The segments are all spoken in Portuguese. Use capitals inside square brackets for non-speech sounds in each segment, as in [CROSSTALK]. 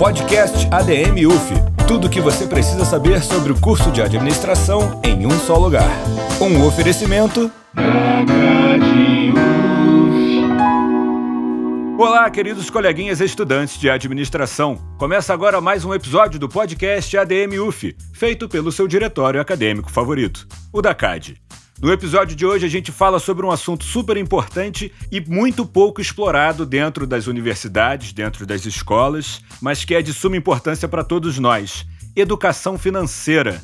Podcast ADM UF. Tudo o que você precisa saber sobre o curso de administração em um só lugar. Um oferecimento. Olá, queridos coleguinhas estudantes de administração. Começa agora mais um episódio do podcast ADM UF, feito pelo seu diretório acadêmico favorito, o da CAD. No episódio de hoje, a gente fala sobre um assunto super importante e muito pouco explorado dentro das universidades, dentro das escolas, mas que é de suma importância para todos nós: educação financeira.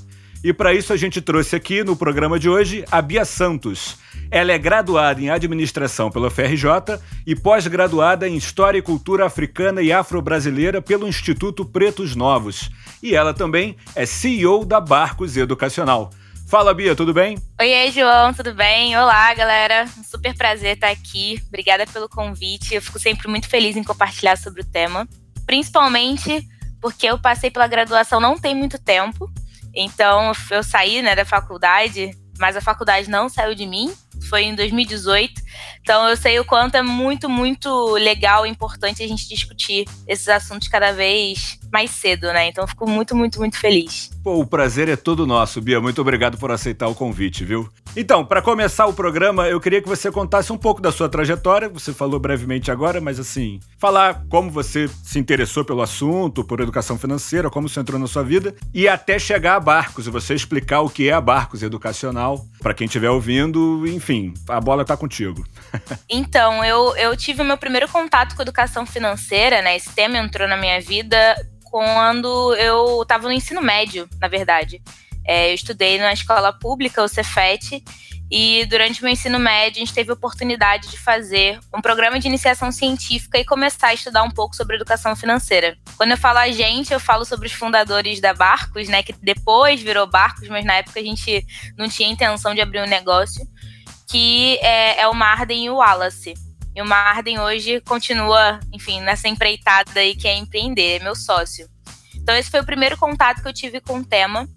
E para isso, a gente trouxe aqui no programa de hoje a Bia Santos. Ela é graduada em administração pela FRJ e pós-graduada em História e Cultura Africana e Afro-Brasileira pelo Instituto Pretos Novos. E ela também é CEO da Barcos Educacional. Fala, Bia, tudo bem? Oi, João, tudo bem? Olá, galera. Um super prazer estar aqui. Obrigada pelo convite. Eu fico sempre muito feliz em compartilhar sobre o tema, principalmente porque eu passei pela graduação não tem muito tempo. Então, eu saí né, da faculdade, mas a faculdade não saiu de mim. Foi em 2018. Então, eu sei o quanto é muito, muito legal e importante a gente discutir esses assuntos cada vez mais cedo, né? Então, fico muito, muito, muito feliz. Pô, o prazer é todo nosso, Bia. Muito obrigado por aceitar o convite, viu? Então, para começar o programa, eu queria que você contasse um pouco da sua trajetória. Você falou brevemente agora, mas assim, falar como você se interessou pelo assunto, por educação financeira, como isso entrou na sua vida, e até chegar a Barcos, e você explicar o que é a Barcos Educacional, para quem estiver ouvindo, enfim, a bola tá contigo. Então, eu, eu tive o meu primeiro contato com educação financeira, né? Esse tema entrou na minha vida quando eu estava no ensino médio, na verdade. É, eu estudei na escola pública, o Cefet, e durante o meu ensino médio a gente teve a oportunidade de fazer um programa de iniciação científica e começar a estudar um pouco sobre educação financeira. Quando eu falo a gente, eu falo sobre os fundadores da Barcos, né, que depois virou Barcos, mas na época a gente não tinha intenção de abrir um negócio, que é, é o Marden e o Wallace. E o Marden hoje continua, enfim, nessa empreitada aí que é empreender, é meu sócio. Então esse foi o primeiro contato que eu tive com o tema.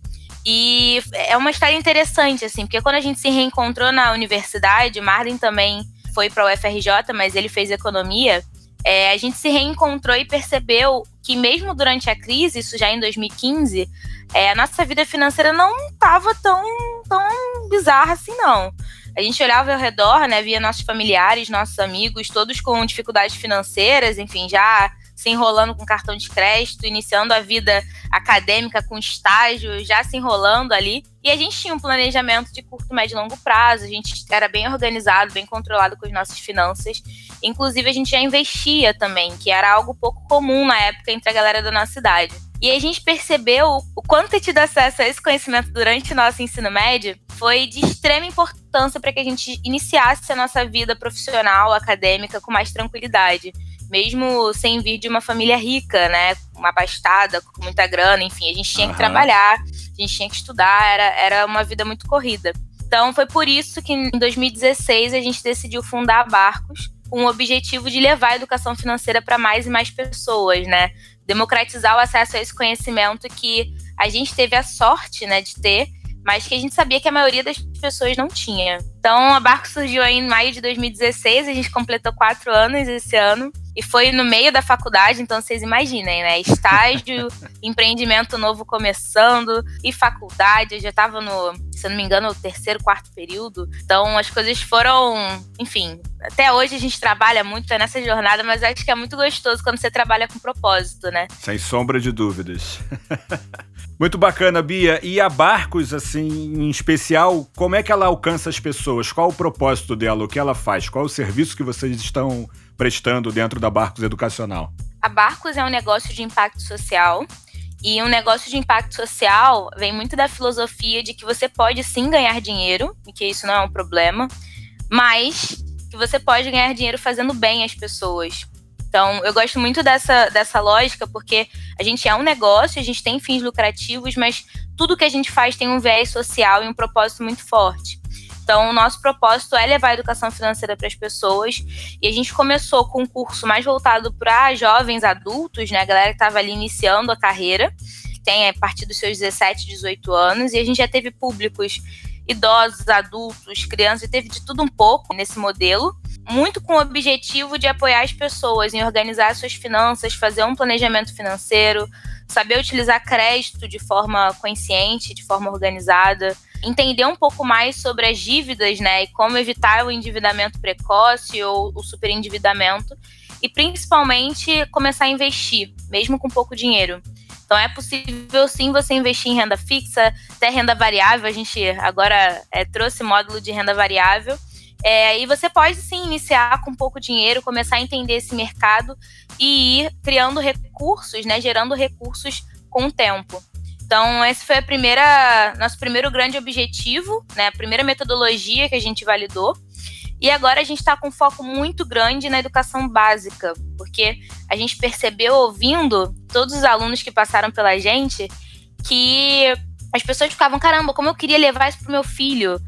E é uma história interessante, assim, porque quando a gente se reencontrou na universidade, Marden também foi para o UFRJ, mas ele fez economia. É, a gente se reencontrou e percebeu que mesmo durante a crise, isso já em 2015, é, a nossa vida financeira não estava tão, tão bizarra assim, não. A gente olhava ao redor, né, via nossos familiares, nossos amigos, todos com dificuldades financeiras, enfim, já se enrolando com cartão de crédito, iniciando a vida acadêmica com estágio, já se enrolando ali. E a gente tinha um planejamento de curto, médio e longo prazo, a gente era bem organizado, bem controlado com as nossas finanças. Inclusive, a gente já investia também, que era algo pouco comum na época entre a galera da nossa cidade. E a gente percebeu o quanto ter tido acesso a esse conhecimento durante o nosso ensino médio foi de extrema importância para que a gente iniciasse a nossa vida profissional, acadêmica, com mais tranquilidade. Mesmo sem vir de uma família rica, né? Uma abastada, com muita grana, enfim, a gente tinha uhum. que trabalhar, a gente tinha que estudar, era, era uma vida muito corrida. Então foi por isso que em 2016 a gente decidiu fundar a Barcos, com o objetivo de levar a educação financeira para mais e mais pessoas, né? Democratizar o acesso a esse conhecimento que a gente teve a sorte, né, de ter mas que a gente sabia que a maioria das pessoas não tinha. Então, a Barco surgiu em maio de 2016, a gente completou quatro anos esse ano. E foi no meio da faculdade, então vocês imaginem, né? Estágio, [LAUGHS] empreendimento novo começando e faculdade. Eu já estava no, se eu não me engano, o terceiro, quarto período. Então as coisas foram, enfim, até hoje a gente trabalha muito nessa jornada, mas acho que é muito gostoso quando você trabalha com propósito, né? Sem sombra de dúvidas. [LAUGHS] Muito bacana, Bia. E a Barcos, assim, em especial, como é que ela alcança as pessoas? Qual o propósito dela? O que ela faz? Qual o serviço que vocês estão prestando dentro da Barcos Educacional? A Barcos é um negócio de impacto social. E um negócio de impacto social vem muito da filosofia de que você pode sim ganhar dinheiro, e que isso não é um problema, mas que você pode ganhar dinheiro fazendo bem às pessoas. Então, eu gosto muito dessa, dessa lógica, porque a gente é um negócio, a gente tem fins lucrativos, mas tudo que a gente faz tem um viés social e um propósito muito forte. Então, o nosso propósito é levar a educação financeira para as pessoas. E a gente começou com um curso mais voltado para jovens adultos, né? A galera que estava ali iniciando a carreira, tem a partir dos seus 17, 18 anos. E a gente já teve públicos idosos, adultos, crianças, teve de tudo um pouco nesse modelo muito com o objetivo de apoiar as pessoas em organizar suas finanças, fazer um planejamento financeiro, saber utilizar crédito de forma consciente, de forma organizada, entender um pouco mais sobre as dívidas, né, e como evitar o endividamento precoce ou o superendividamento, e principalmente começar a investir, mesmo com pouco dinheiro. Então é possível sim você investir em renda fixa, até renda variável. A gente agora é, trouxe módulo de renda variável. É, e você pode sim iniciar com pouco dinheiro, começar a entender esse mercado e ir criando recursos, né? Gerando recursos com o tempo. Então, esse foi a primeira, nosso primeiro grande objetivo, né? A primeira metodologia que a gente validou. E agora a gente está com um foco muito grande na educação básica, porque a gente percebeu, ouvindo todos os alunos que passaram pela gente, que as pessoas ficavam, caramba, como eu queria levar isso pro meu filho,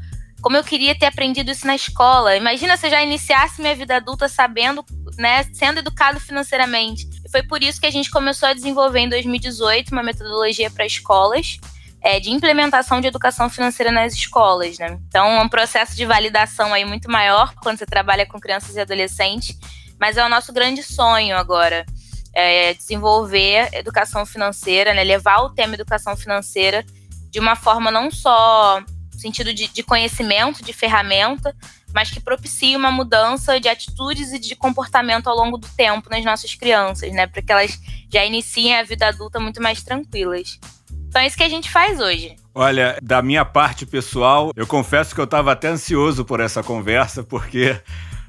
como eu queria ter aprendido isso na escola. Imagina se eu já iniciasse minha vida adulta sabendo, né, sendo educado financeiramente. E foi por isso que a gente começou a desenvolver em 2018 uma metodologia para escolas, é, de implementação de educação financeira nas escolas, né? Então, é um processo de validação aí muito maior quando você trabalha com crianças e adolescentes, mas é o nosso grande sonho agora, é desenvolver educação financeira, né? Levar o tema educação financeira de uma forma não só sentido de, de conhecimento, de ferramenta, mas que propicie uma mudança de atitudes e de comportamento ao longo do tempo nas nossas crianças, né? Para que elas já iniciem a vida adulta muito mais tranquilas. Então é isso que a gente faz hoje. Olha, da minha parte pessoal, eu confesso que eu estava até ansioso por essa conversa, porque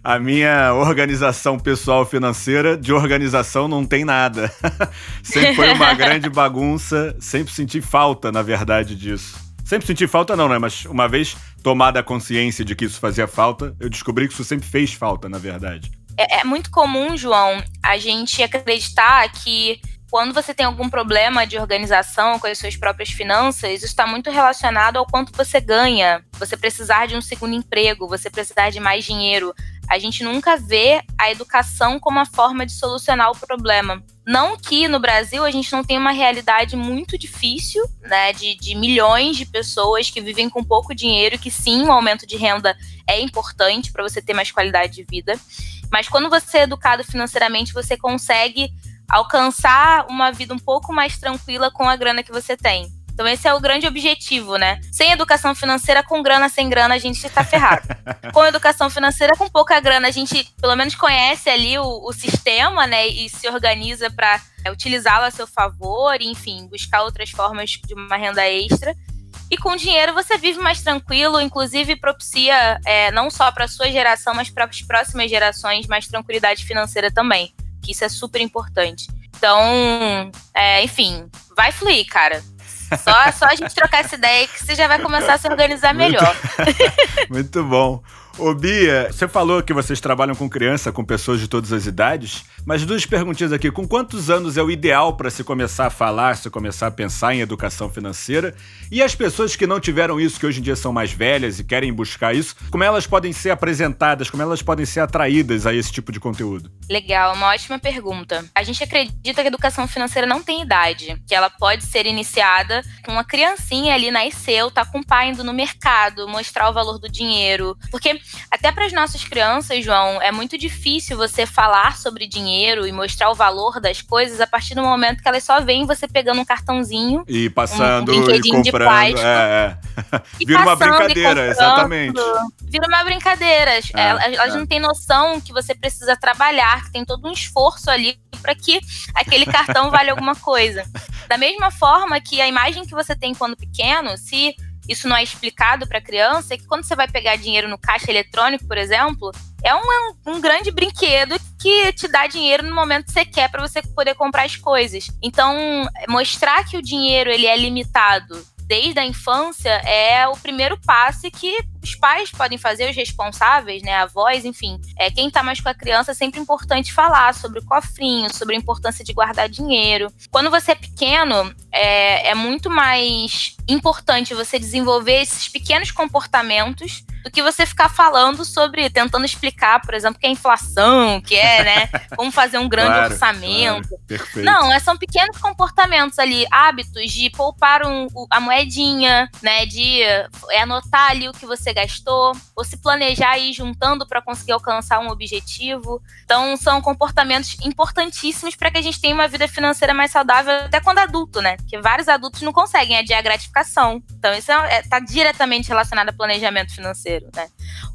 a minha organização pessoal financeira, de organização não tem nada. [LAUGHS] sempre foi uma [LAUGHS] grande bagunça, sempre senti falta, na verdade, disso. Sempre senti falta, não, né? Mas uma vez tomada a consciência de que isso fazia falta, eu descobri que isso sempre fez falta, na verdade. É, é muito comum, João, a gente acreditar que quando você tem algum problema de organização com as suas próprias finanças, isso está muito relacionado ao quanto você ganha. Você precisar de um segundo emprego, você precisar de mais dinheiro. A gente nunca vê a educação como a forma de solucionar o problema. Não que no Brasil a gente não tenha uma realidade muito difícil, né, de, de milhões de pessoas que vivem com pouco dinheiro, que sim, o um aumento de renda é importante para você ter mais qualidade de vida. Mas quando você é educado financeiramente, você consegue alcançar uma vida um pouco mais tranquila com a grana que você tem. Então esse é o grande objetivo, né? Sem educação financeira, com grana, sem grana, a gente está ferrado. [LAUGHS] com educação financeira, com pouca grana, a gente pelo menos conhece ali o, o sistema, né? E se organiza para é, utilizá-lo a seu favor, enfim, buscar outras formas de uma renda extra. E com dinheiro você vive mais tranquilo, inclusive propicia é, não só para sua geração, mas para as próximas gerações mais tranquilidade financeira também que isso é super importante. Então, é, enfim, vai fluir, cara. Só, só a gente trocar essa ideia que você já vai começar a se organizar melhor. Muito, muito bom. Ô Bia, você falou que vocês trabalham com criança, com pessoas de todas as idades, mas duas perguntinhas aqui. Com quantos anos é o ideal para se começar a falar, se começar a pensar em educação financeira? E as pessoas que não tiveram isso, que hoje em dia são mais velhas e querem buscar isso, como elas podem ser apresentadas, como elas podem ser atraídas a esse tipo de conteúdo? Legal, uma ótima pergunta. A gente acredita que a educação financeira não tem idade, que ela pode ser iniciada com uma criancinha ali nasceu, tá com o pai indo no mercado, mostrar o valor do dinheiro, porque até para as nossas crianças, João, é muito difícil você falar sobre dinheiro e mostrar o valor das coisas a partir do momento que elas só veem você pegando um cartãozinho e passando um, e comprando, de plástico, é, é. [LAUGHS] vira uma brincadeira, exatamente. Vira uma brincadeira. É, elas, elas é. não têm noção que você precisa trabalhar, que tem todo um esforço ali para que aquele cartão valha alguma coisa. Da mesma forma que a imagem que você tem quando pequeno, se isso não é explicado para a criança, é que quando você vai pegar dinheiro no caixa eletrônico, por exemplo, é um, um, grande brinquedo que te dá dinheiro no momento que você quer para você poder comprar as coisas. Então, mostrar que o dinheiro ele é limitado desde a infância é o primeiro passo que os pais podem fazer, os responsáveis, né, avós, enfim. É, quem está mais com a criança é sempre importante falar sobre o cofrinho, sobre a importância de guardar dinheiro. Quando você é pequeno, é, é muito mais importante você desenvolver esses pequenos comportamentos do que você ficar falando sobre, tentando explicar, por exemplo, que é inflação, que é, né, [LAUGHS] como fazer um grande claro, orçamento. Claro, perfeito. Não, é, são pequenos comportamentos ali, hábitos de poupar um, a moedinha, né, de é, anotar ali o que você gastou, ou se planejar e ir juntando para conseguir alcançar um objetivo. Então, são comportamentos importantíssimos para que a gente tenha uma vida financeira mais saudável até quando adulto, né? Porque vários adultos não conseguem adiar a gratificação. Então, isso está é, tá diretamente relacionado a planejamento financeiro, né?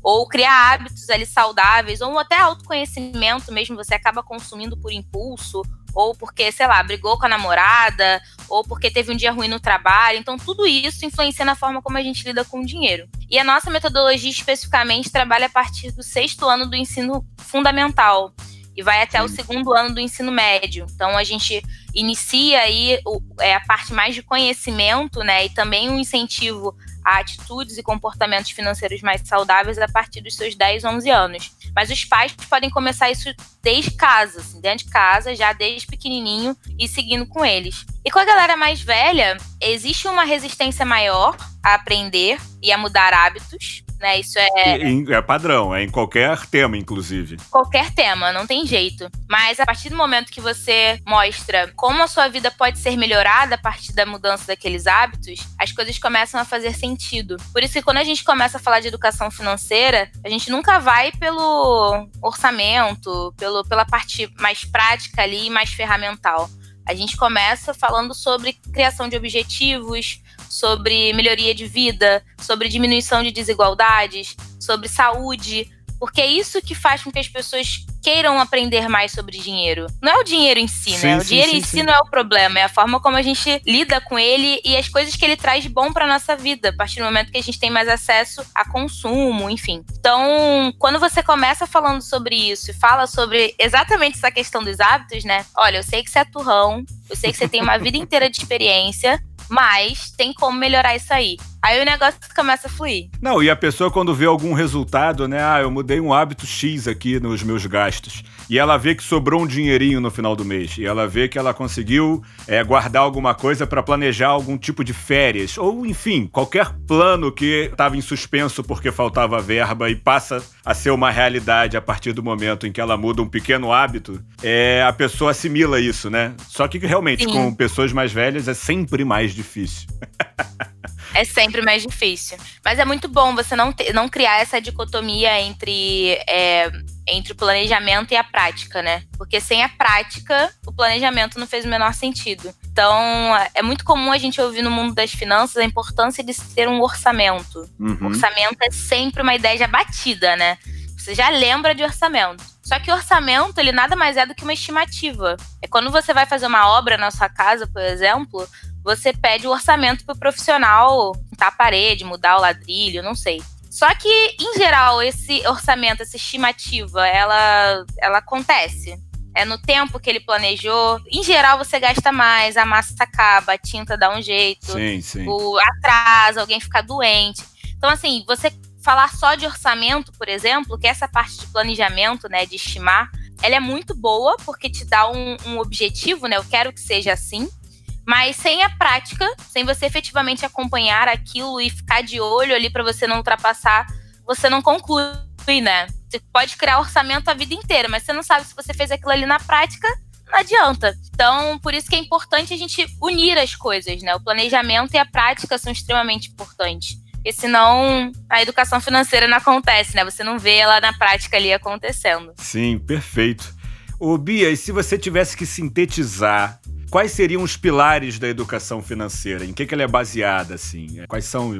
Ou criar hábitos ali saudáveis, ou até autoconhecimento mesmo, você acaba consumindo por impulso, ou porque, sei lá, brigou com a namorada, ou porque teve um dia ruim no trabalho. Então, tudo isso influencia na forma como a gente lida com o dinheiro. E a nossa metodologia especificamente trabalha a partir do sexto ano do ensino fundamental e vai até o segundo ano do ensino médio. Então, a gente inicia aí o, é, a parte mais de conhecimento, né, e também um incentivo a atitudes e comportamentos financeiros mais saudáveis a partir dos seus 10, 11 anos. Mas os pais podem começar isso desde casa, assim, dentro de casa, já desde pequenininho e seguindo com eles. E com a galera mais velha, existe uma resistência maior a aprender e a mudar hábitos né? Isso é. É padrão, é em qualquer tema, inclusive. Qualquer tema, não tem jeito. Mas a partir do momento que você mostra como a sua vida pode ser melhorada a partir da mudança daqueles hábitos, as coisas começam a fazer sentido. Por isso que quando a gente começa a falar de educação financeira, a gente nunca vai pelo orçamento, pelo, pela parte mais prática ali, mais ferramental. A gente começa falando sobre criação de objetivos, sobre melhoria de vida, sobre diminuição de desigualdades, sobre saúde, porque é isso que faz com que as pessoas queiram aprender mais sobre dinheiro. Não é o dinheiro em si, né? sim, né? O sim, dinheiro sim, em si não é o problema, é a forma como a gente lida com ele e as coisas que ele traz de bom para nossa vida, a partir do momento que a gente tem mais acesso a consumo, enfim. Então, quando você começa falando sobre isso e fala sobre exatamente essa questão dos hábitos, né? Olha, eu sei que você é turrão, eu sei que você tem uma [LAUGHS] vida inteira de experiência, mas tem como melhorar isso aí. Aí o negócio começa a fluir. Não, e a pessoa quando vê algum resultado, né? Ah, eu mudei um hábito X aqui nos meus gastos. E ela vê que sobrou um dinheirinho no final do mês. E ela vê que ela conseguiu é, guardar alguma coisa para planejar algum tipo de férias. Ou, enfim, qualquer plano que estava em suspenso porque faltava verba e passa a ser uma realidade a partir do momento em que ela muda um pequeno hábito. É, a pessoa assimila isso, né? Só que realmente, Sim. com pessoas mais velhas, é sempre mais difícil. [LAUGHS] é sempre mais difícil. Mas é muito bom você não, não criar essa dicotomia entre, é, entre o planejamento e a prática, né? Porque sem a prática, o planejamento não fez o menor sentido. Então, é muito comum a gente ouvir no mundo das finanças a importância de ter um orçamento. Uhum. Orçamento é sempre uma ideia já batida, né? Você já lembra de orçamento. Só que o orçamento, ele nada mais é do que uma estimativa. É quando você vai fazer uma obra na sua casa, por exemplo, você pede o orçamento pro profissional pintar a parede, mudar o ladrilho, não sei. Só que, em geral, esse orçamento, essa estimativa, ela, ela acontece. É no tempo que ele planejou. Em geral, você gasta mais, a massa acaba, a tinta dá um jeito. Sim, sim. O atraso, alguém fica doente. Então, assim, você falar só de orçamento, por exemplo, que essa parte de planejamento, né, de estimar, ela é muito boa porque te dá um, um objetivo, né? Eu quero que seja assim. Mas sem a prática, sem você efetivamente acompanhar aquilo e ficar de olho ali para você não ultrapassar, você não conclui, né? Você pode criar orçamento a vida inteira, mas você não sabe se você fez aquilo ali na prática, não adianta. Então, por isso que é importante a gente unir as coisas, né? O planejamento e a prática são extremamente importantes. Porque senão a educação financeira não acontece, né? Você não vê ela na prática ali acontecendo. Sim, perfeito. Ô, Bia, e se você tivesse que sintetizar Quais seriam os pilares da educação financeira? Em que, que ela é baseada, assim? Quais são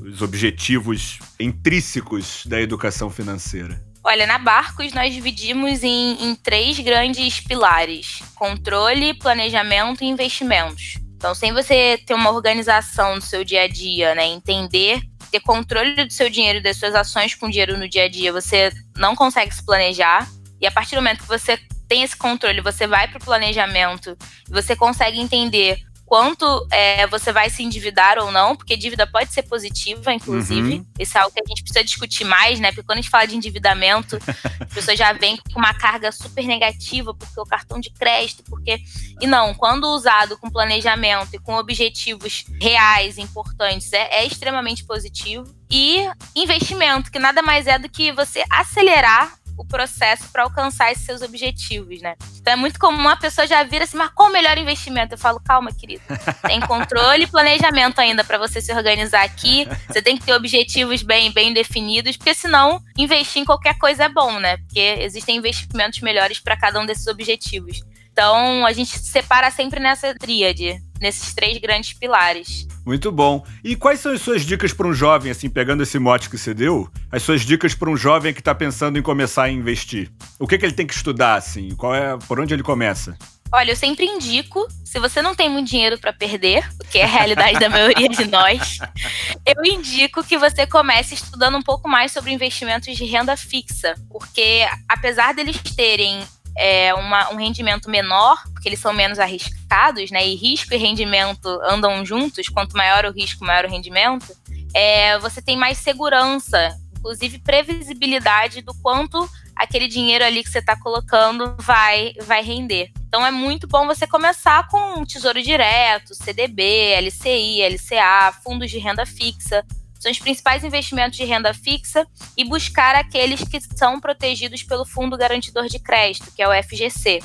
os objetivos intrínsecos da educação financeira? Olha, na Barcos nós dividimos em, em três grandes pilares: controle, planejamento e investimentos. Então, sem você ter uma organização do seu dia a dia, né, entender, ter controle do seu dinheiro das suas ações com dinheiro no dia a dia, você não consegue se planejar. E a partir do momento que você tem esse controle, você vai para o planejamento, você consegue entender quanto é, você vai se endividar ou não, porque dívida pode ser positiva, inclusive. Uhum. Isso é algo que a gente precisa discutir mais, né? Porque quando a gente fala de endividamento, [LAUGHS] as pessoas já vêm com uma carga super negativa, porque o cartão de crédito, porque. E não, quando usado com planejamento e com objetivos reais, importantes, é, é extremamente positivo. e investimento, que nada mais é do que você acelerar o processo para alcançar esses seus objetivos, né? Então é muito comum uma pessoa já vir assim, mas qual o melhor investimento? Eu falo, calma, querido. Tem [LAUGHS] controle e planejamento ainda para você se organizar aqui. Você tem que ter objetivos bem, bem definidos, porque senão investir em qualquer coisa é bom, né? Porque existem investimentos melhores para cada um desses objetivos. Então, a gente separa sempre nessa tríade, nesses três grandes pilares. Muito bom. E quais são as suas dicas para um jovem, assim, pegando esse mote que você deu? As suas dicas para um jovem que está pensando em começar a investir? O que, que ele tem que estudar, assim? Qual é, por onde ele começa? Olha, eu sempre indico, se você não tem muito dinheiro para perder, o que é a realidade da maioria de nós, [LAUGHS] eu indico que você comece estudando um pouco mais sobre investimentos de renda fixa, porque apesar deles terem é, uma, um rendimento menor, porque eles são menos arriscados, né? E risco e rendimento andam juntos, quanto maior o risco, maior o rendimento, é, você tem mais segurança, inclusive previsibilidade do quanto aquele dinheiro ali que você está colocando vai, vai render. Então é muito bom você começar com Tesouro Direto, CDB, LCI, LCA, fundos de renda fixa são os principais investimentos de renda fixa e buscar aqueles que são protegidos pelo Fundo Garantidor de Crédito, que é o FGC.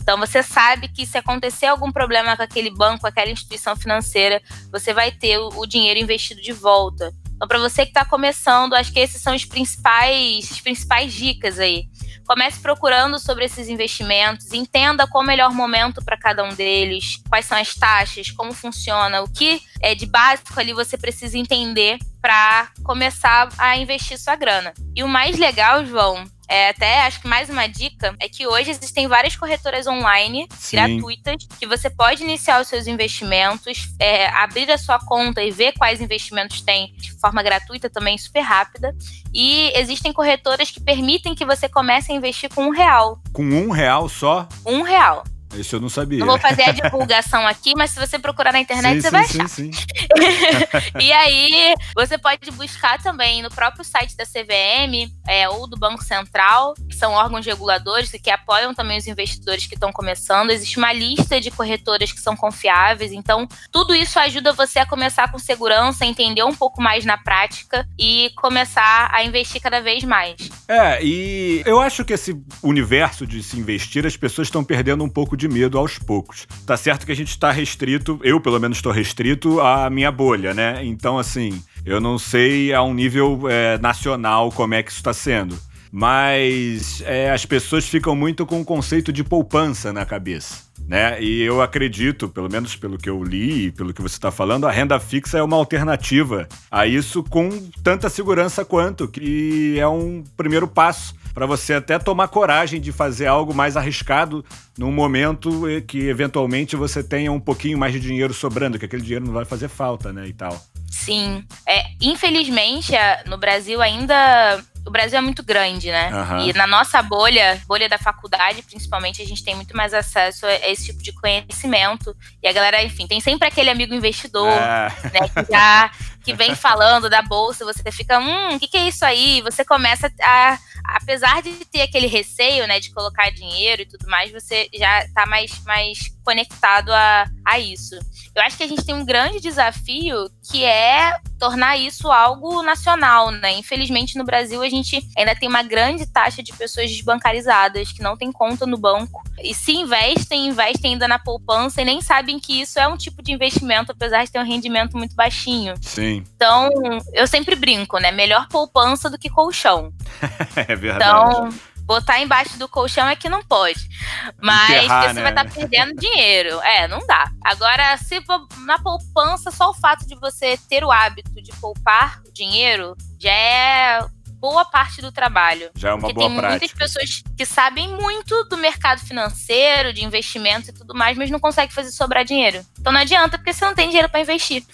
Então você sabe que se acontecer algum problema com aquele banco, aquela instituição financeira, você vai ter o, dinheiro investido de volta. Então para você que está começando, acho que esses são os principais, as principais dicas aí. Comece procurando sobre esses investimentos, entenda qual o melhor momento para cada um deles, quais são as taxas, como funciona, o que é de básico ali você precisa entender para começar a investir sua grana. E o mais legal, João, é, até acho que mais uma dica é que hoje existem várias corretoras online Sim. gratuitas que você pode iniciar os seus investimentos, é, abrir a sua conta e ver quais investimentos tem de forma gratuita também, super rápida. E existem corretoras que permitem que você comece a investir com um real. Com um real só? Um real. Isso eu não sabia. Não vou fazer a divulgação aqui, mas se você procurar na internet, sim, você sim, vai achar. Sim, sim. [LAUGHS] e aí, você pode buscar também no próprio site da CVM é, ou do Banco Central, que são órgãos reguladores e que apoiam também os investidores que estão começando. Existe uma lista de corretoras que são confiáveis. Então, tudo isso ajuda você a começar com segurança, entender um pouco mais na prática e começar a investir cada vez mais. É, e eu acho que esse universo de se investir, as pessoas estão perdendo um pouco de medo aos poucos. Tá certo que a gente está restrito, eu pelo menos estou restrito à minha bolha, né? Então, assim, eu não sei a um nível é, nacional como é que isso está sendo. Mas é, as pessoas ficam muito com o conceito de poupança na cabeça. Né? E eu acredito, pelo menos pelo que eu li e pelo que você está falando, a renda fixa é uma alternativa a isso com tanta segurança quanto, que é um primeiro passo para você até tomar coragem de fazer algo mais arriscado num momento que eventualmente você tenha um pouquinho mais de dinheiro sobrando, que aquele dinheiro não vai fazer falta, né, e tal. Sim. É, infelizmente, no Brasil ainda o Brasil é muito grande, né? Uhum. E na nossa bolha, bolha da faculdade, principalmente, a gente tem muito mais acesso a esse tipo de conhecimento. E a galera, enfim, tem sempre aquele amigo investidor, é. né? Que já que vem falando da bolsa, você fica, hum, o que, que é isso aí? Você começa a. Apesar de ter aquele receio, né, de colocar dinheiro e tudo mais, você já tá mais, mais conectado a, a isso. Eu acho que a gente tem um grande desafio que é tornar isso algo nacional, né? Infelizmente no Brasil a gente ainda tem uma grande taxa de pessoas desbancarizadas que não têm conta no banco e se investem, investem ainda na poupança e nem sabem que isso é um tipo de investimento, apesar de ter um rendimento muito baixinho. Sim. Então, eu sempre brinco, né? Melhor poupança do que colchão. [LAUGHS] é verdade. Então, botar embaixo do colchão é que não pode. Mas Enterrar, você né? vai estar tá perdendo dinheiro. É, não dá. Agora, se na poupança, só o fato de você ter o hábito de poupar dinheiro já é boa parte do trabalho. Já é uma Porque boa tem prática. muitas pessoas que sabem muito do mercado financeiro, de investimentos e tudo mais, mas não conseguem fazer sobrar dinheiro. Então não adianta, porque você não tem dinheiro para investir.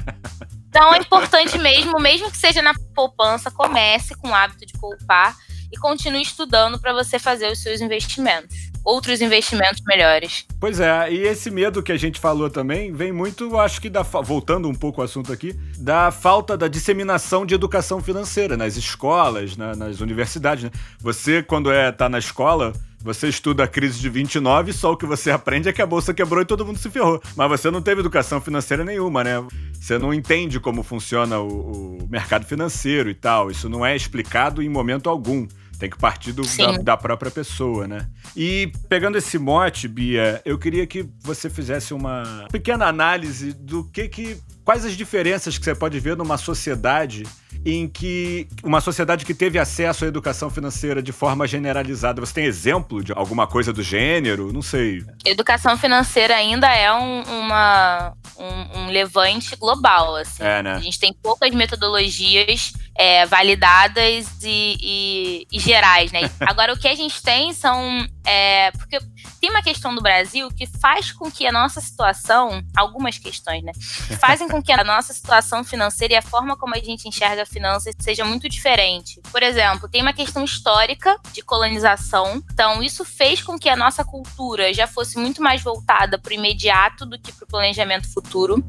[LAUGHS] então é importante mesmo, mesmo que seja na poupança, comece com o hábito de poupar e continue estudando para você fazer os seus investimentos. Outros investimentos melhores. Pois é, e esse medo que a gente falou também vem muito, acho que da voltando um pouco ao assunto aqui, da falta da disseminação de educação financeira nas escolas, na, nas universidades. Né? Você, quando é tá na escola, Você estuda a crise de 29, só o que você aprende é que a bolsa quebrou e todo mundo se ferrou. Mas você não teve educação financeira nenhuma, né? Você não entende como funciona o, o mercado financeiro e tal. Isso não é explicado em momento algum. Tem que partir do, da, da, própria pessoa, né? E pegando esse mote, Bia, eu queria que você fizesse uma pequena análise do que que. Quais as diferenças que você pode ver numa sociedade em que uma sociedade que teve acesso à educação financeira de forma generalizada. Você tem exemplo de alguma coisa do gênero? Não sei. Educação financeira ainda é um, uma, um, um levante global. Assim. É, né? A gente tem poucas metodologias é, validadas e, e, e, gerais, né? [LAUGHS] Agora, o que a gente tem são. É, porque tem uma questão do Brasil que faz com que a nossa situação, algumas questões, né? Fazem com que a nossa situação financeira e a forma como a gente enxerga a finança seja muito diferente. Por exemplo, tem uma questão histórica de colonização. Então, isso fez com que a nossa cultura já fosse muito mais voltada para o imediato do que para o planejamento futuro.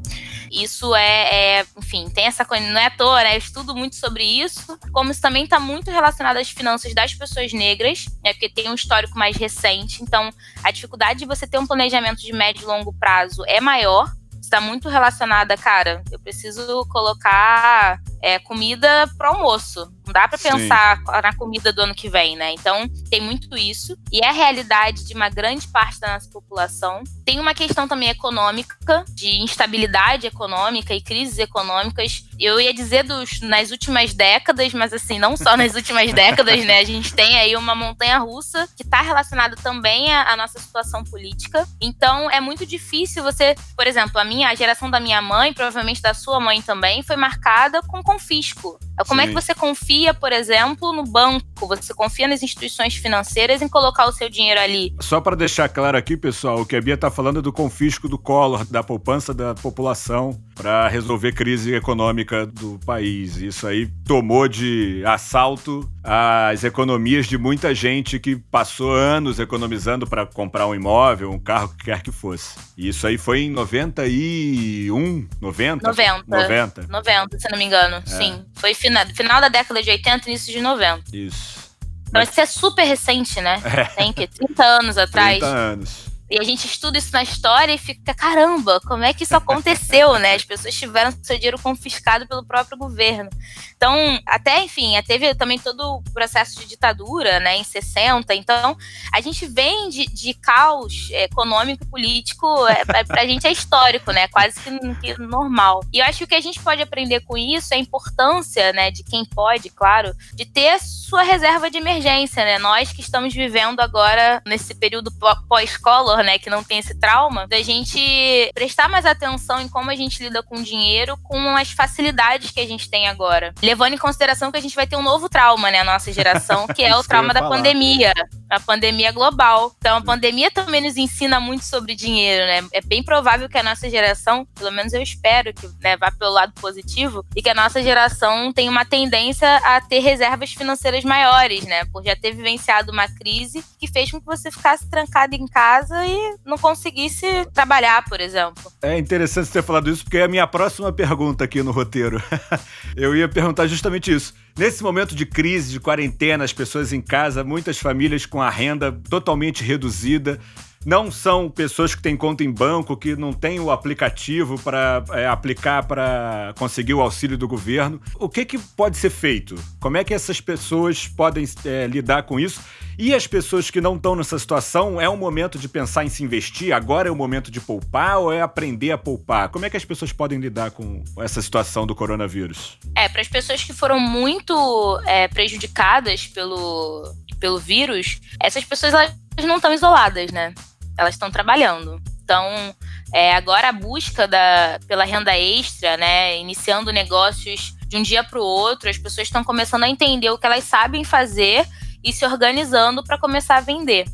Isso é, é, enfim, tem essa coisa, não é à toa, né? Eu estudo muito sobre isso, como isso também está muito relacionado às finanças das pessoas negras, né? Porque tem um histórico mais recente. Então, a dificuldade de você ter um planejamento de médio e longo prazo é maior está muito relacionada, cara. Eu preciso colocar é, comida para almoço. Não dá para pensar na comida do ano que vem, né? Então, tem muito isso. E é a realidade de uma grande parte da nossa população. Tem uma questão também econômica, de instabilidade econômica e crises econômicas. Eu ia dizer dos, nas últimas décadas, mas assim, não só nas últimas [LAUGHS] décadas, né? A gente tem aí uma montanha russa que está relacionada também à, à nossa situação política. Então, é muito difícil você, por exemplo, a minha, a geração da minha mãe, provavelmente da sua mãe também, foi marcada com confisco. Como Sim. é que você confia, por exemplo, no banco? Você confia nas instituições financeiras em colocar o seu dinheiro ali? Só para deixar claro aqui, pessoal, o que a Bia está falando é do confisco do Collor, da poupança da população para resolver crise econômica do país. Isso aí tomou de assalto as economias de muita gente que passou anos economizando para comprar um imóvel, um carro, que quer que fosse. E isso aí foi em 91, 90? 90. 90, 90 se não me engano. É. Sim. Foi final, final da década de 80, início de 90. Isso. Então isso é super recente, né? É. Tem que 30 anos atrás. 30 anos. E a gente estuda isso na história e fica, caramba, como é que isso aconteceu, né? As pessoas tiveram seu dinheiro confiscado pelo próprio governo. Então, até, enfim, teve também todo o processo de ditadura, né, em 60. Então, a gente vem de, de caos econômico e político, é, pra gente é histórico, né? Quase que, que, normal. E eu acho que o que a gente pode aprender com isso é a importância, né, de quem pode, claro, de ter sua reserva de emergência, né? Nós que estamos vivendo agora nesse período pós-escola né, que não tem esse trauma, da gente prestar mais atenção em como a gente lida com o dinheiro, com as facilidades que a gente tem agora. Levando em consideração que a gente vai ter um novo trauma, né, a nossa geração, que é [LAUGHS] o trauma da falar. pandemia, a pandemia global. Então, a pandemia também nos ensina muito sobre dinheiro, né? É bem provável que a nossa geração, pelo menos eu espero que né, vá pelo lado positivo, e que a nossa geração tenha uma tendência a ter reservas financeiras maiores, né? Por já ter vivenciado uma crise que fez com que você ficasse trancado em casa e não conseguisse trabalhar, por exemplo. É interessante você ter falado isso, porque é a minha próxima pergunta aqui no roteiro. [LAUGHS] Eu ia perguntar justamente isso. Nesse momento de crise, de quarentena, as pessoas em casa, muitas famílias com a renda totalmente reduzida, não são pessoas que têm conta em banco, que não têm o aplicativo para é, aplicar para conseguir o auxílio do governo. O que, que pode ser feito? Como é que essas pessoas podem é, lidar com isso? E as pessoas que não estão nessa situação, é o momento de pensar em se investir? Agora é o momento de poupar ou é aprender a poupar? Como é que as pessoas podem lidar com essa situação do coronavírus? É, para as pessoas que foram muito é, prejudicadas pelo, pelo vírus, essas pessoas elas não estão isoladas, né? Elas estão trabalhando. Então, é, agora a busca da, pela renda extra, né, iniciando negócios de um dia para o outro, as pessoas estão começando a entender o que elas sabem fazer e se organizando para começar a vender.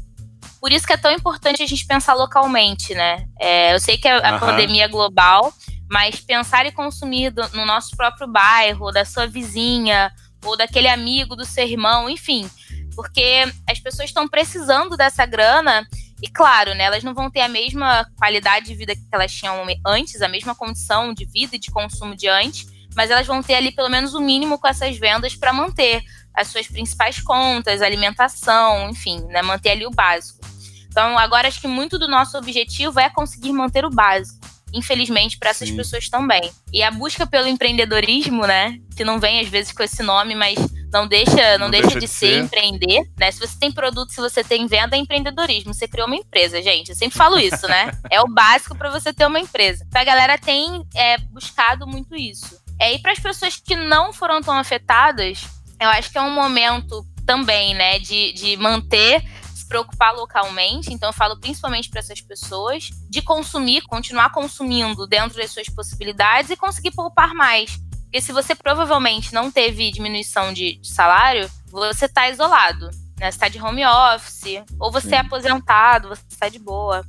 Por isso que é tão importante a gente pensar localmente, né? É, eu sei que a, a uhum. pandemia é global, mas pensar e consumir do, no nosso próprio bairro, da sua vizinha, ou daquele amigo do seu irmão, enfim. Porque as pessoas estão precisando dessa grana e claro, né, elas não vão ter a mesma qualidade de vida que elas tinham antes, a mesma condição de vida e de consumo de antes, mas elas vão ter ali pelo menos o mínimo com essas vendas para manter as suas principais contas, alimentação, enfim, né, manter ali o básico. Então, agora acho que muito do nosso objetivo é conseguir manter o básico. Infelizmente, para essas Sim. pessoas também. E a busca pelo empreendedorismo, né? Que não vem às vezes com esse nome, mas não deixa, não, não deixa, deixa, de, ser, ser empreender, né? Se você tem produto, se você tem venda, é empreendedorismo. Você criou uma empresa, gente. Eu sempre falo isso, né? [LAUGHS] é o básico para você ter uma empresa. Então, a galera tem é, buscado muito isso. É, e para as pessoas que não foram tão afetadas, eu acho que é um momento também, né, de, de manter se preocupar localmente, então eu falo principalmente para essas pessoas, de consumir, continuar consumindo dentro das suas possibilidades e conseguir poupar mais. Porque se você provavelmente não teve diminuição de, de salário, você está isolado. Né? Você está de home office, ou você é Sim. é aposentado, você está de boa.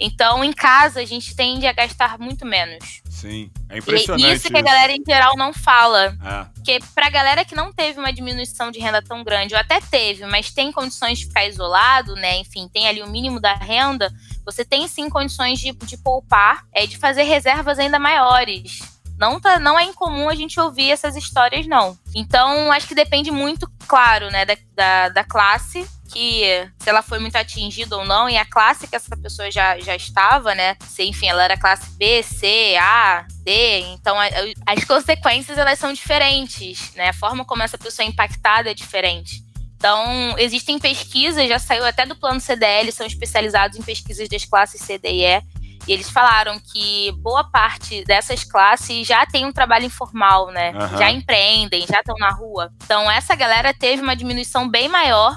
Então, em casa, a gente tende a gastar muito menos. Sim, é impressionante. E isso que a galera em geral não fala. É. Porque pra galera que não teve uma diminuição de renda tão grande, ou até teve, mas tem condições de ficar isolado, né? Enfim, tem ali o mínimo da renda, você tem sim condições de, de poupar, é, de fazer reservas ainda maiores. Não, tá, não é incomum a gente ouvir essas histórias, não. Então, acho que depende muito, claro, né, da, da, da classe que se ela foi muito atingida ou não, e a classe que essa pessoa já, já estava, né? Se, enfim, ela era classe B, C, A, D, então a, a, as consequências elas são diferentes, né? A forma como essa pessoa é impactada é diferente. Então, existem pesquisas, já saiu até do plano CDL, são especializados em pesquisas das classes C, D e E, e eles falaram que boa parte dessas classes já tem um trabalho informal, né? Uhum. Já empreendem, já estão na rua. Então, essa galera teve uma diminuição bem maior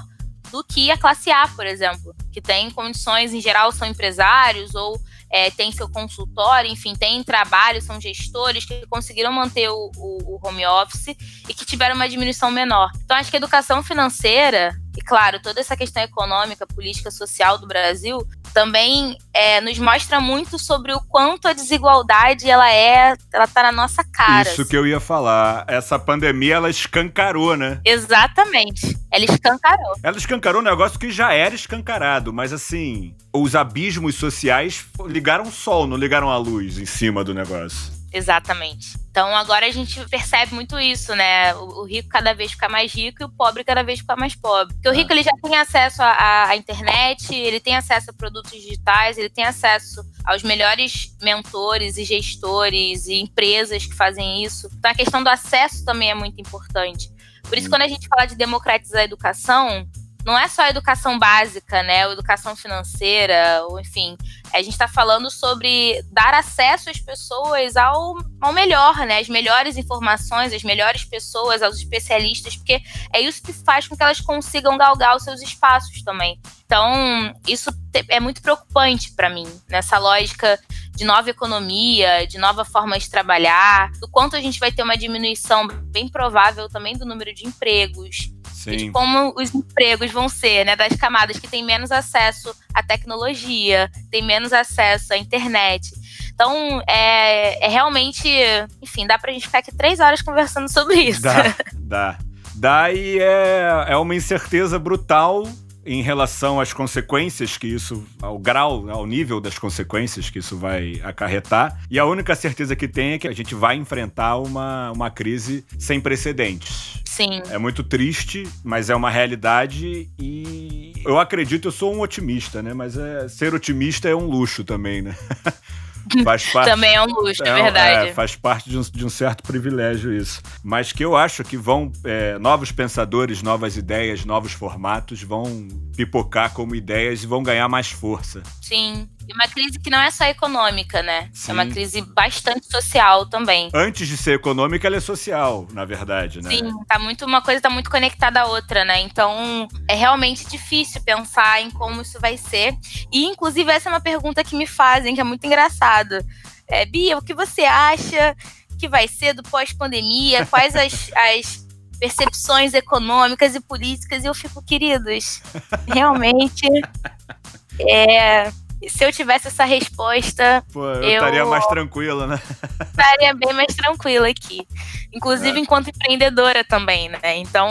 do que a classe A, por exemplo, que tem condições, em geral, são empresários ou é, tem seu consultório, enfim, tem trabalho, são gestores que conseguiram manter o, o, o, home office e que tiveram uma diminuição menor. Então, acho que a educação financeira, e claro, toda essa questão econômica, política, social do Brasil, também é, nos mostra muito sobre o quanto a desigualdade ela é, ela tá na nossa cara. Isso que eu ia falar. Essa pandemia ela escancarou, né? Exatamente. Ela escancarou. Ela escancarou um negócio que já era escancarado, mas assim, os abismos sociais ligaram o sol, não ligaram a luz em cima do negócio. Exatamente. Então agora a gente percebe muito isso, né? O, rico cada vez fica mais rico e o pobre cada vez fica mais pobre. Porque o rico ele já tem acesso à, internet, ele tem acesso a produtos digitais, ele tem acesso aos melhores mentores e gestores e empresas que fazem isso. Então a questão do acesso também é muito importante. Por isso, quando a gente fala de democratizar a educação, não é só a educação básica, né? Ou educação financeira, ou enfim. A gente está falando sobre dar acesso às pessoas ao, ao melhor, né? As melhores informações, as melhores pessoas, aos especialistas, porque é isso que faz com que elas consigam galgar os seus espaços também. Então, isso é muito preocupante para mim, nessa lógica de nova economia, de nova forma de trabalhar, do quanto a gente vai ter uma diminuição bem provável também do número de empregos, Sim. de como os empregos vão ser, né? Das camadas que têm menos acesso à tecnologia, têm menos acesso à internet. Então, é, é realmente, enfim, dá pra gente ficar aqui três horas conversando sobre isso. Dá, [LAUGHS] dá. Dá e é, é uma incerteza brutal em relação às consequências que isso, ao grau, ao nível das consequências que isso vai acarretar. E a única certeza que tem é que a gente vai enfrentar uma, uma crise sem precedentes. Sim. É muito triste, mas é uma realidade e eu acredito, eu sou um otimista, né? Mas é, ser otimista é um luxo também, né? [LAUGHS] [LAUGHS] Faz parte, Também é um luxo, é, é verdade. É, faz parte de um, de um, certo privilégio isso. Mas que eu acho que vão. É, novos pensadores, novas ideias, novos formatos vão pipocar como ideias e vão ganhar mais força. Sim. E uma crise que não é só econômica, né? Sim. É uma crise bastante social também. Antes de ser econômica, ela é social, na verdade, né? Sim, tá muito, uma coisa está muito conectada à outra, né? Então é realmente difícil pensar em como isso vai ser. E, inclusive, essa é uma pergunta que me fazem, que é muito engraçado. É, Bia, o que você acha que vai ser do pós-pandemia? Quais as, [LAUGHS] as percepções econômicas e políticas? E eu fico, queridos, realmente. É, se eu tivesse essa resposta. Pô, eu, eu estaria mais tranquila, né? [LAUGHS] Estaria bem mais tranquila aqui. Inclusive é. enquanto empreendedora também, né? Então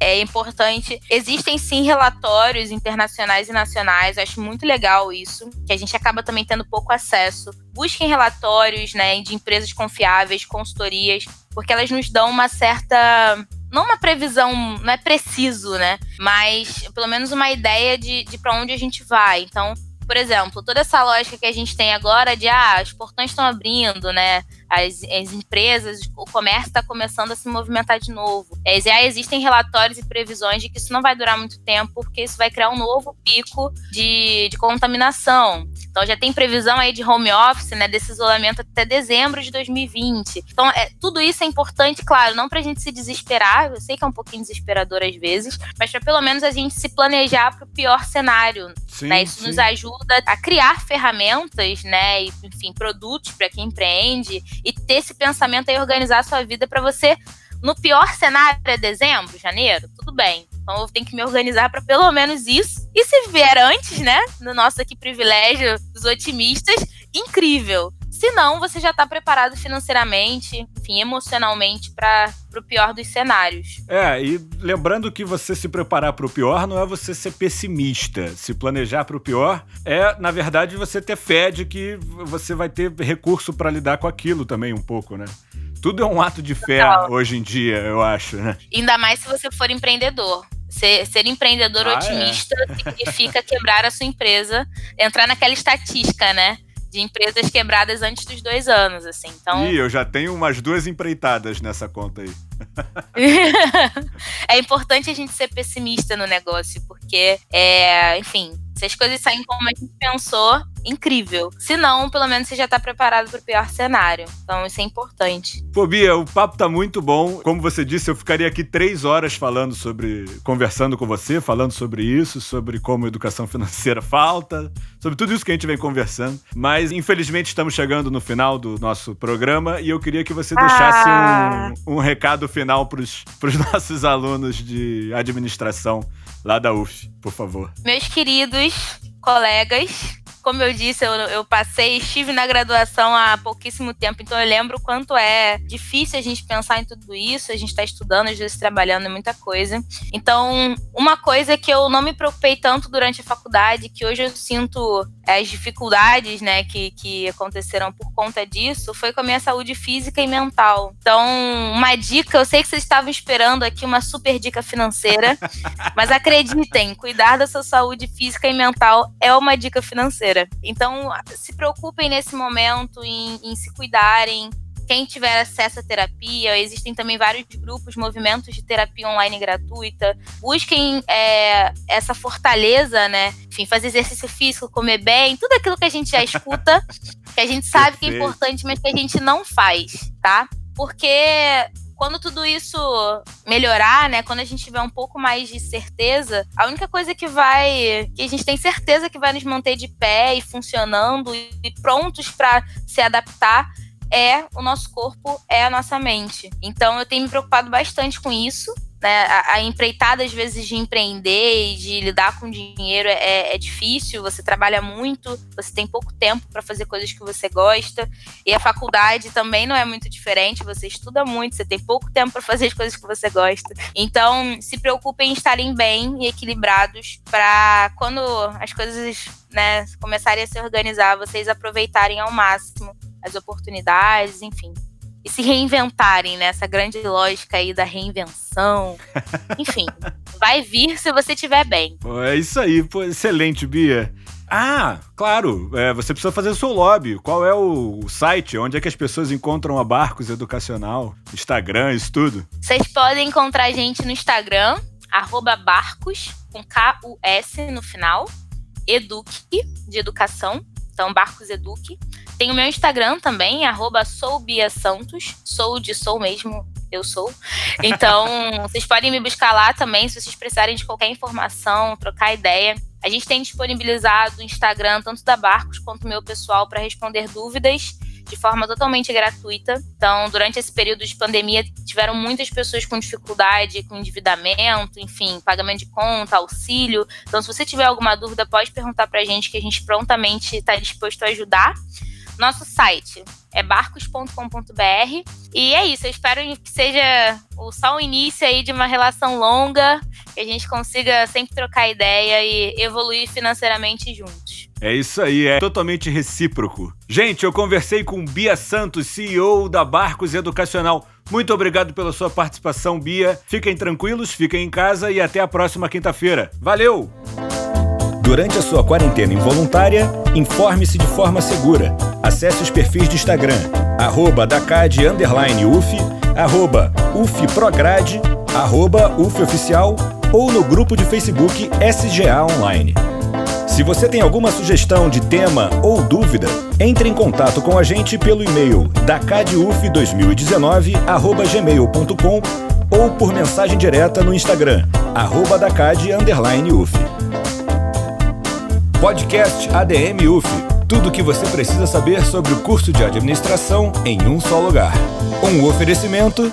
é importante. Existem sim relatórios internacionais e nacionais, eu acho muito legal isso, que a gente acaba também tendo pouco acesso. Busquem relatórios, né, de empresas confiáveis, consultorias, porque elas nos dão uma certa não uma previsão, não é preciso, né? Mas pelo menos uma ideia de, de para onde a gente vai. Então, por exemplo, toda essa lógica que a gente tem agora de ah, os portões estão abrindo, né? As, as empresas, o comércio está começando a se movimentar de novo. É, já existem relatórios e previsões de que isso não vai durar muito tempo, porque isso vai criar um novo pico de, de contaminação. Então já tem previsão aí de home office, né, desse isolamento até dezembro de 2020. Então é, tudo isso é importante, claro, não para a gente se desesperar, eu sei que é um pouquinho desesperador às vezes, mas para pelo menos a gente se planejar para o pior cenário. Sim, né? Isso sim. nos ajuda a criar ferramentas, né, e, enfim, produtos para quem empreende e ter esse pensamento aí, organizar a sua vida para você no pior cenário é dezembro, janeiro, tudo bem. Então eu tenho que me organizar para pelo menos isso. E se vier antes, né, no nosso aqui privilégio dos otimistas, incrível. Se não, você já está preparado financeiramente, enfim, emocionalmente para o pior dos cenários. É, e lembrando que você se preparar para o pior não é você ser pessimista. Se planejar para o pior é, na verdade, você ter fé de que você vai ter recurso para lidar com aquilo também um pouco, né? Tudo é um ato de fé Total. hoje em dia, eu acho, né? Ainda mais se você for empreendedor. Ser, ser empreendedor ah, é. otimista é. significa quebrar a sua empresa, entrar naquela estatística, né? De empresas quebradas antes dos dois anos, assim. Então... Ih, eu já tenho umas duas empreitadas nessa conta aí. [LAUGHS] é importante a gente ser pessimista no negócio, porque, é, enfim, se as coisas saem como a gente pensou, incrível. Se não, pelo menos você já tá preparado para o pior cenário. Então isso é importante. Pô, Bia, o papo tá muito bom. Como você disse, eu ficaria aqui três horas falando sobre. conversando com você, falando sobre isso, sobre como educação financeira falta, sobre tudo isso que a gente vem conversando. Mas, infelizmente, estamos chegando no final do nosso programa e eu queria que você deixasse ah. um, um recado final para os [LAUGHS] nossos alunos de administração lá da UF, por favor. Meus queridos colegas, como eu disse, eu, eu, passei, estive na graduação há pouquíssimo tempo, então eu lembro o quanto é difícil a gente pensar em tudo isso, a gente está estudando, às vezes trabalhando em muita coisa. Então, uma coisa que eu não me preocupei tanto durante a faculdade, que hoje eu sinto as dificuldades, né, que, que aconteceram por conta disso, foi com a minha saúde física e mental. Então, uma dica, eu sei que vocês estavam esperando aqui uma super dica financeira, [LAUGHS] mas acreditem, cuidar da sua saúde física e mental é uma dica financeira. Então, se preocupem nesse momento em, em se cuidarem, quem tiver acesso à terapia, existem também vários grupos, movimentos de terapia online gratuita. Busquem é, essa fortaleza, né? Enfim, fazer exercício físico, comer bem, tudo aquilo que a gente já escuta, [LAUGHS] que a gente sabe que é importante, mas que a gente não faz, tá? Porque quando tudo isso melhorar, né, quando a gente tiver um pouco mais de certeza, a única coisa que vai, que a gente tem certeza que vai nos manter de pé e funcionando e prontos para se adaptar é o nosso corpo, é a nossa mente. Então eu tenho me preocupado bastante com isso. Né? A, a empreitada, às vezes, de empreender e de lidar com dinheiro é, é difícil. Você trabalha muito, você tem pouco tempo para fazer coisas que você gosta. E a faculdade também não é muito diferente. Você estuda muito, você tem pouco tempo para fazer as coisas que você gosta. Então, se preocupem em estarem bem e equilibrados para quando as coisas né, começarem a se organizar, vocês aproveitarem ao máximo as oportunidades, enfim. E se reinventarem, né? Essa grande lógica aí da reinvenção. [LAUGHS] Enfim, vai vir se você estiver bem. Pô, é isso aí, pô, excelente, Bia. Ah, claro, é, você precisa fazer o seu lobby. Qual é o site? Onde é que as pessoas encontram a Barcos Educacional? Instagram, isso tudo? Vocês podem encontrar a gente no Instagram, arroba barcos, com K-U-S no final, eduque, de educação, então Barcos Eduque. Tem o meu Instagram também, arroba soubiasantos. Sou de sou mesmo, eu sou. Então, [LAUGHS] vocês podem me buscar lá também, se vocês precisarem de qualquer informação, trocar ideia. A gente tem disponibilizado o Instagram, tanto da Barcos quanto o meu pessoal, para responder dúvidas de forma totalmente gratuita. Então, durante esse período de pandemia, tiveram muitas pessoas com dificuldade, com endividamento, enfim, pagamento de conta, auxílio. Então, se você tiver alguma dúvida, pode perguntar para a gente que a gente prontamente está disposto a ajudar. Nosso site é barcos.com.br. E é isso, eu espero que seja só o início aí de uma relação longa, que a gente consiga sempre trocar ideia e evoluir financeiramente juntos. É isso aí, é totalmente recíproco. Gente, eu conversei com Bia Santos, CEO da Barcos Educacional. Muito obrigado pela sua participação, Bia. Fiquem tranquilos, fiquem em casa e até a próxima quinta-feira. Valeu! Durante a sua quarentena involuntária, informe-se de forma segura. Acesse os perfis de Instagram, arroba Dacad, arroba UFPrograde, arroba UFOficial ou no grupo de Facebook SGA Online. Se você tem alguma sugestão de tema ou dúvida, entre em contato com a gente pelo e-mail dacaduf2019@gmail.com ou por mensagem direta no Instagram @dacad_uf. Podcast ADM UF. Tudo o que você precisa saber sobre o curso de administração em um só lugar. Um oferecimento.